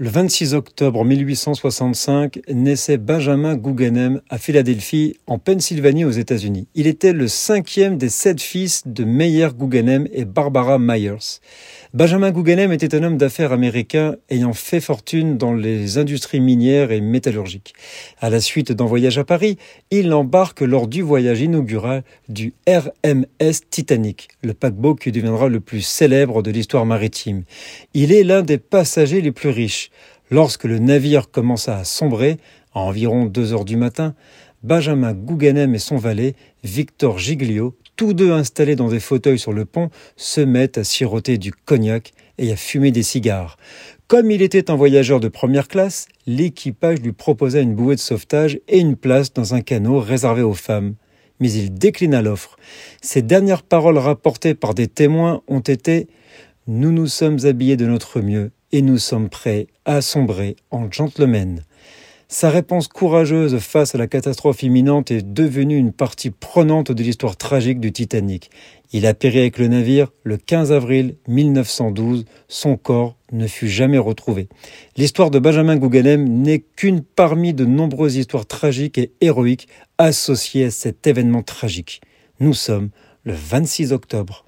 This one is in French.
Le 26 octobre 1865 naissait Benjamin Guggenheim à Philadelphie, en Pennsylvanie aux États-Unis. Il était le cinquième des sept fils de Meyer Guggenheim et Barbara Myers. Benjamin Guggenheim était un homme d'affaires américain ayant fait fortune dans les industries minières et métallurgiques. À la suite d'un voyage à Paris, il embarque lors du voyage inaugural du RMS Titanic, le paquebot qui deviendra le plus célèbre de l'histoire maritime. Il est l'un des passagers les plus riches. Lorsque le navire commença à sombrer, à environ deux heures du matin, Benjamin Guggenheim et son valet, Victor Giglio, tous deux installés dans des fauteuils sur le pont, se mettent à siroter du cognac et à fumer des cigares. Comme il était un voyageur de première classe, l'équipage lui proposa une bouée de sauvetage et une place dans un canot réservé aux femmes. Mais il déclina l'offre. Ses dernières paroles rapportées par des témoins ont été Nous nous sommes habillés de notre mieux et nous sommes prêts à sombrer en gentlemen. Sa réponse courageuse face à la catastrophe imminente est devenue une partie prenante de l'histoire tragique du Titanic. Il a péri avec le navire le 15 avril 1912. Son corps ne fut jamais retrouvé. L'histoire de Benjamin Guggenheim n'est qu'une parmi de nombreuses histoires tragiques et héroïques associées à cet événement tragique. Nous sommes le 26 octobre